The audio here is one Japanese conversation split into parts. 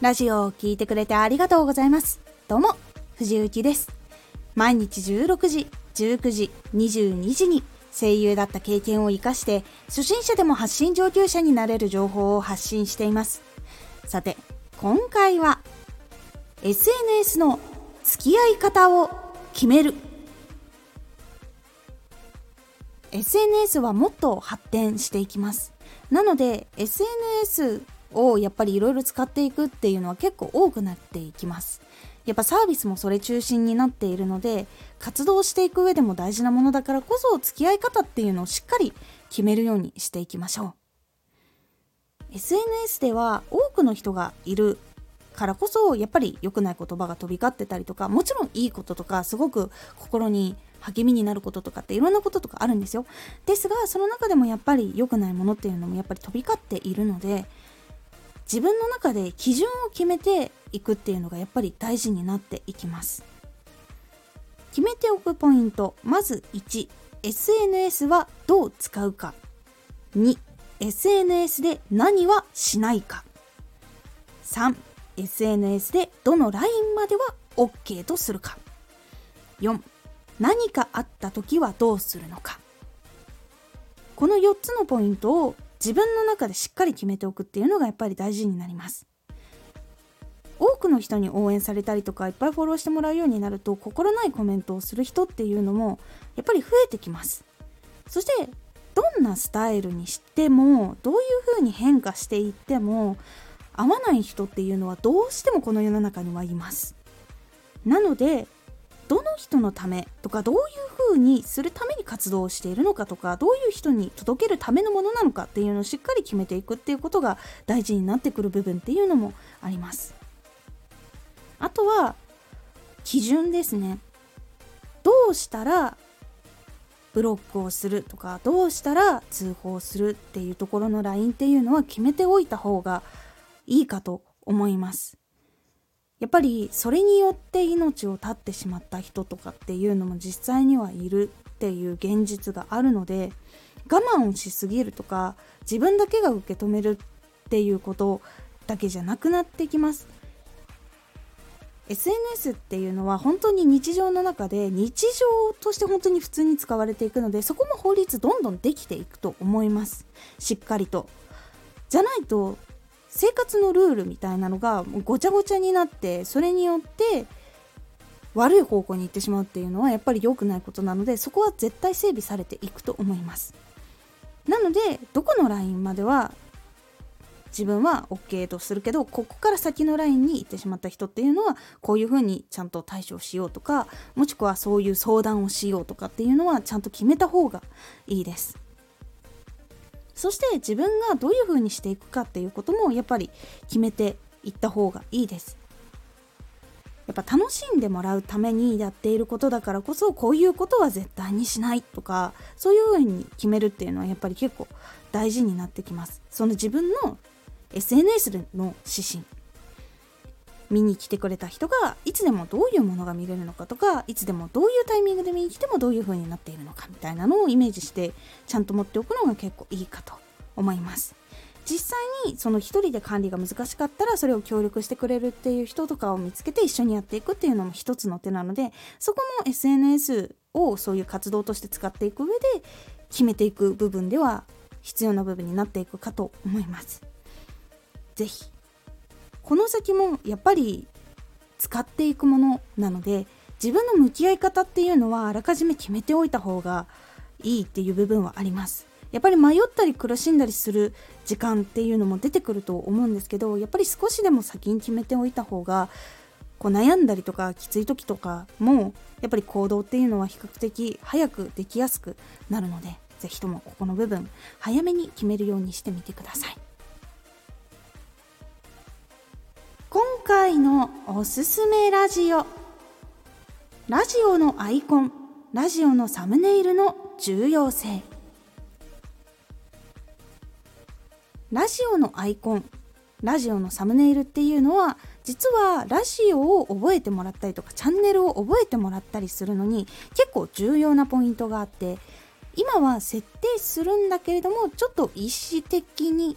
ラジオを聴いてくれてありがとうございます。どうも、藤幸です。毎日16時、19時、22時に声優だった経験を活かして、初心者でも発信上級者になれる情報を発信しています。さて、今回は、SNS の付き合い方を決める。SNS はもっと発展していきます。なので、SNS をやっぱりいろいろ使っていくっていうのは結構多くなっていきます。やっぱサービスもそれ中心になっているので活動していく上でも大事なものだからこそ付き合い方っていうのをしっかり決めるようにしていきましょう SNS では多くの人がいるからこそやっぱり良くない言葉が飛び交ってたりとかもちろんいいこととかすごく心に励みになることとかっていろんなこととかあるんですよですがその中でもやっぱり良くないものっていうのもやっぱり飛び交っているので自分の中で基準を決めていくっていうのがやっぱり大事になっていきます。決めておくポイントまず 1SNS はどう使うか。2SNS で何はしないか。3SNS でどのラインまでは OK とするか。4何かあった時はどうするのか。この4つのポイントを自分の中でしっかり決めておくっていうのがやっぱり大事になります。多くの人に応援されたりとかいっぱいフォローしてもらうようになると心ないコメントをする人っていうのもやっぱり増えてきます。そしてどんなスタイルにしてもどういう風に変化していっても合わない人っていうのはどうしてもこの世の中にはいます。なのでどの人のためとかどういう風にするために活動をしているのかとかどういう人に届けるためのものなのかっていうのをしっかり決めていくっていうことが大事になってくる部分っていうのもあります。あとは基準ですね。どうしたらブロックをするとかどうしたら通報するっていうところのラインっていうのは決めておいた方がいいかと思います。やっぱりそれによって命を絶ってしまった人とかっていうのも実際にはいるっていう現実があるので我慢をしすぎるとか自分だけが受け止めるっていうことだけじゃなくなってきます。SNS っていうのは本当に日常の中で日常として本当に普通に使われていくのでそこも法律どんどんできていくと思います。しっかりと。じゃないと生活のルールみたいなのがごちゃごちゃになってそれによって悪い方向に行ってしまうっていうのはやっぱり良くないことなのでそこは絶対整備されていくと思います。なのでどこのラインまでは自分は OK とするけどここから先のラインに行ってしまった人っていうのはこういうふうにちゃんと対処しようとかもしくはそういう相談をしようとかっていうのはちゃんと決めた方がいいです。そして自分がどういうふうにしていくかっていうこともやっぱり決めていった方がいいです。やっぱ楽しんでもらうためにやっていることだからこそこういうことは絶対にしないとかそういうふうに決めるっていうのはやっぱり結構大事になってきます。その自分の SNS の指針。見に来てくれた人がいつでもどういうものが見れるのかとかいつでもどういうタイミングで見に来てもどういう風になっているのかみたいなのをイメージしてちゃんと持っておくのが結構いいかと思います。実際にその一人で管理が難しかったらそれを協力してくれるっていう人とかを見つけて一緒にやっていくっていうのも一つの手なのでそこも SNS をそういう活動として使っていく上で決めていく部分では必要な部分になっていくかと思います。是非この先もやっぱり使っていくものなので自分の向き合い方っていうのはあらかじめ決めておいた方がいいっていう部分はあります。やっぱり迷ったり苦しんだりする時間っていうのも出てくると思うんですけどやっぱり少しでも先に決めておいた方がこう悩んだりとかきつい時とかもやっぱり行動っていうのは比較的早くできやすくなるので是非ともここの部分早めに決めるようにしてみてください。今回のおすすめラジオ。ラジオのアイコンラジオのサムネイルの重要性。ラジオのアイコンラジオのサムネイルっていうのは実はラジオを覚えてもらったりとかチャンネルを覚えてもらったりするのに結構重要なポイントがあって今は設定するんだけれどもちょっと意思的に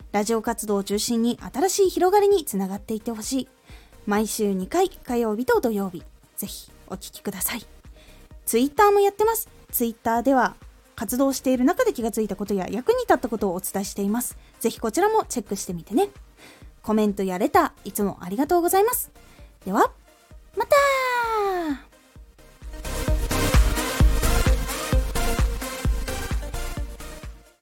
ラジオ活動を中心に新しい広がりにつながっていってほしい毎週2回火曜日と土曜日ぜひお聴きくださいツイッターもやってますツイッターでは活動している中で気がついたことや役に立ったことをお伝えしています。ぜひこちらもチェックしてみてね。コメントやレター、いつもありがとうございます。では、また